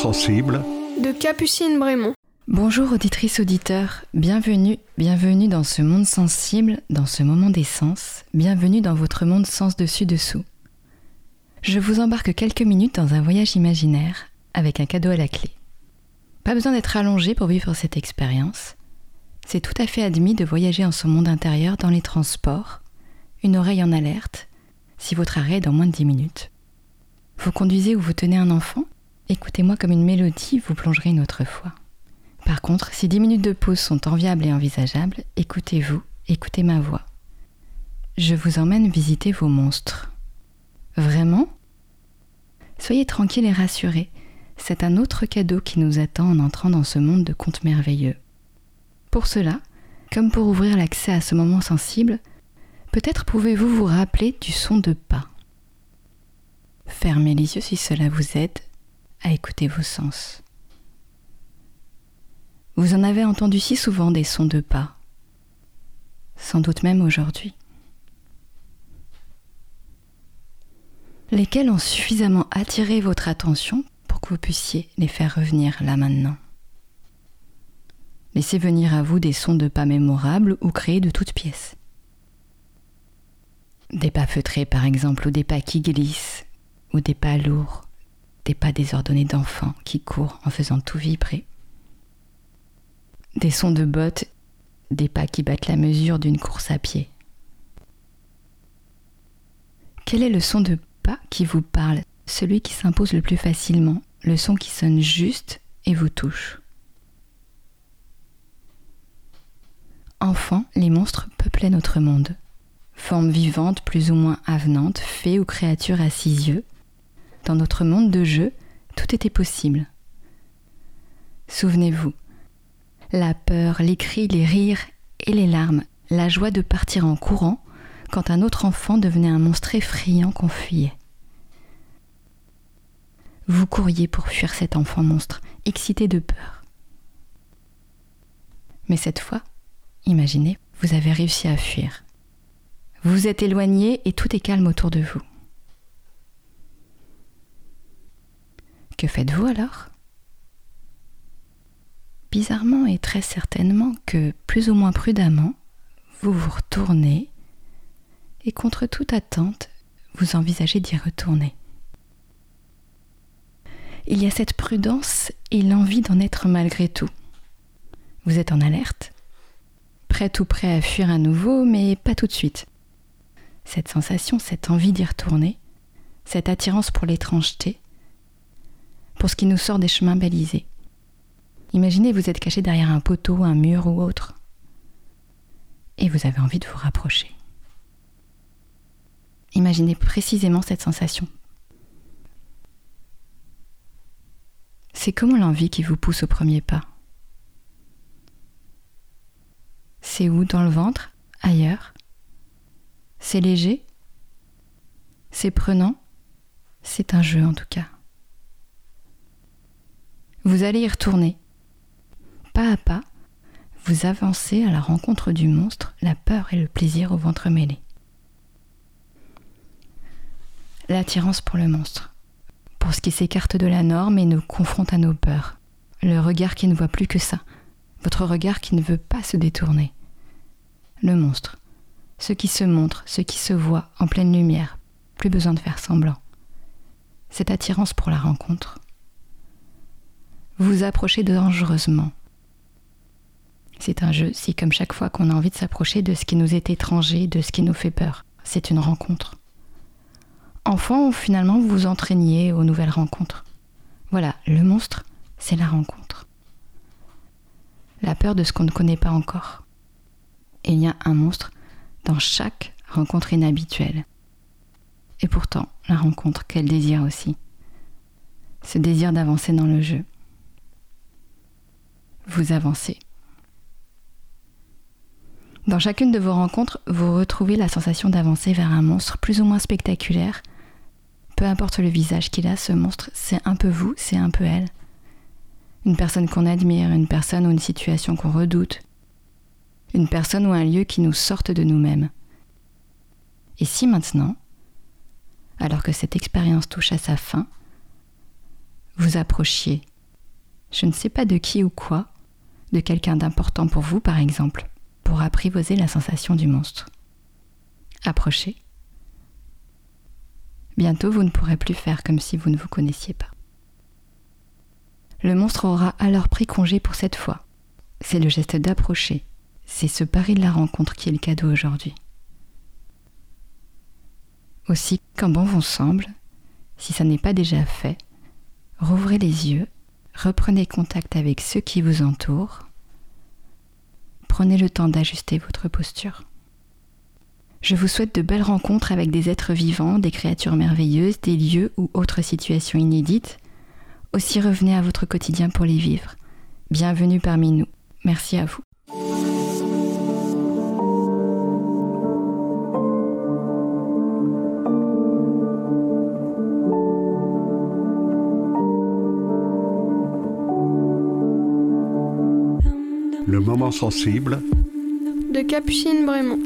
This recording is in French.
sensible de Capucine Brémond. Bonjour auditrices auditeurs, bienvenue, bienvenue dans ce monde sensible, dans ce moment d'essence, bienvenue dans votre monde sens dessus dessous. Je vous embarque quelques minutes dans un voyage imaginaire avec un cadeau à la clé. Pas besoin d'être allongé pour vivre cette expérience. C'est tout à fait admis de voyager en son monde intérieur dans les transports, une oreille en alerte, si votre arrêt est dans moins de 10 minutes. Vous conduisez ou vous tenez un enfant? Écoutez-moi comme une mélodie, vous plongerez une autre fois. Par contre, si 10 minutes de pause sont enviables et envisageables, écoutez-vous, écoutez ma voix. Je vous emmène visiter vos monstres. Vraiment? Soyez tranquille et rassurés, c'est un autre cadeau qui nous attend en entrant dans ce monde de contes merveilleux. Pour cela, comme pour ouvrir l'accès à ce moment sensible, peut-être pouvez-vous vous rappeler du son de pas. Fermez les yeux si cela vous aide à écouter vos sens. Vous en avez entendu si souvent des sons de pas, sans doute même aujourd'hui. Lesquels ont suffisamment attiré votre attention pour que vous puissiez les faire revenir là maintenant? Laissez venir à vous des sons de pas mémorables ou créés de toutes pièces. Des pas feutrés par exemple, ou des pas qui glissent, ou des pas lourds, des pas désordonnés d'enfants qui courent en faisant tout vibrer. Des sons de bottes, des pas qui battent la mesure d'une course à pied. Quel est le son de pas qui vous parle, celui qui s'impose le plus facilement, le son qui sonne juste et vous touche? Enfant, les monstres peuplaient notre monde. Formes vivantes plus ou moins avenantes, fées ou créatures à six yeux, dans notre monde de jeu, tout était possible. Souvenez-vous, la peur, les cris, les rires et les larmes, la joie de partir en courant quand un autre enfant devenait un monstre effrayant qu'on fuyait. Vous couriez pour fuir cet enfant monstre, excité de peur. Mais cette fois, imaginez, vous avez réussi à fuir. Vous êtes éloigné et tout est calme autour de vous. Que faites-vous alors? Bizarrement et très certainement que, plus ou moins prudemment, vous vous retournez et contre toute attente, vous envisagez d'y retourner. Il y a cette prudence et l'envie d'en être malgré tout. Vous êtes en alerte, prêt ou prêt à fuir à nouveau, mais pas tout de suite. Cette sensation, cette envie d'y retourner, cette attirance pour l'étrangeté, pour ce qui nous sort des chemins balisés. Imaginez vous êtes caché derrière un poteau, un mur ou autre, et vous avez envie de vous rapprocher. Imaginez précisément cette sensation. C'est comment l'envie qui vous pousse au premier pas C'est où Dans le ventre Ailleurs C'est léger C'est prenant C'est un jeu en tout cas. Vous allez y retourner. Pas à pas, vous avancez à la rencontre du monstre, la peur et le plaisir au ventre mêlé. L'attirance pour le monstre, pour ce qui s'écarte de la norme et nous confronte à nos peurs. Le regard qui ne voit plus que ça, votre regard qui ne veut pas se détourner. Le monstre, ce qui se montre, ce qui se voit en pleine lumière, plus besoin de faire semblant. Cette attirance pour la rencontre, vous approchez dangereusement. C'est un jeu, si comme chaque fois qu'on a envie de s'approcher de ce qui nous est étranger, de ce qui nous fait peur, c'est une rencontre. Enfant, finalement, vous vous entraîniez aux nouvelles rencontres. Voilà, le monstre, c'est la rencontre. La peur de ce qu'on ne connaît pas encore. Et il y a un monstre dans chaque rencontre inhabituelle. Et pourtant, la rencontre qu'elle désire aussi. Ce désir d'avancer dans le jeu vous avancez. Dans chacune de vos rencontres, vous retrouvez la sensation d'avancer vers un monstre plus ou moins spectaculaire. Peu importe le visage qu'il a, ce monstre, c'est un peu vous, c'est un peu elle. Une personne qu'on admire, une personne ou une situation qu'on redoute, une personne ou un lieu qui nous sortent de nous-mêmes. Et si maintenant, alors que cette expérience touche à sa fin, vous approchiez je ne sais pas de qui ou quoi, de quelqu'un d'important pour vous par exemple, pour apprivoiser la sensation du monstre. Approchez. Bientôt vous ne pourrez plus faire comme si vous ne vous connaissiez pas. Le monstre aura alors pris congé pour cette fois. C'est le geste d'approcher. C'est ce pari de la rencontre qui est le cadeau aujourd'hui. Aussi, quand bon vous semble, si ça n'est pas déjà fait, rouvrez les yeux, reprenez contact avec ceux qui vous entourent, prenez le temps d'ajuster votre posture. Je vous souhaite de belles rencontres avec des êtres vivants, des créatures merveilleuses, des lieux ou autres situations inédites. Aussi revenez à votre quotidien pour les vivre. Bienvenue parmi nous. Merci à vous. Le moment sensible de Capucine Brémond.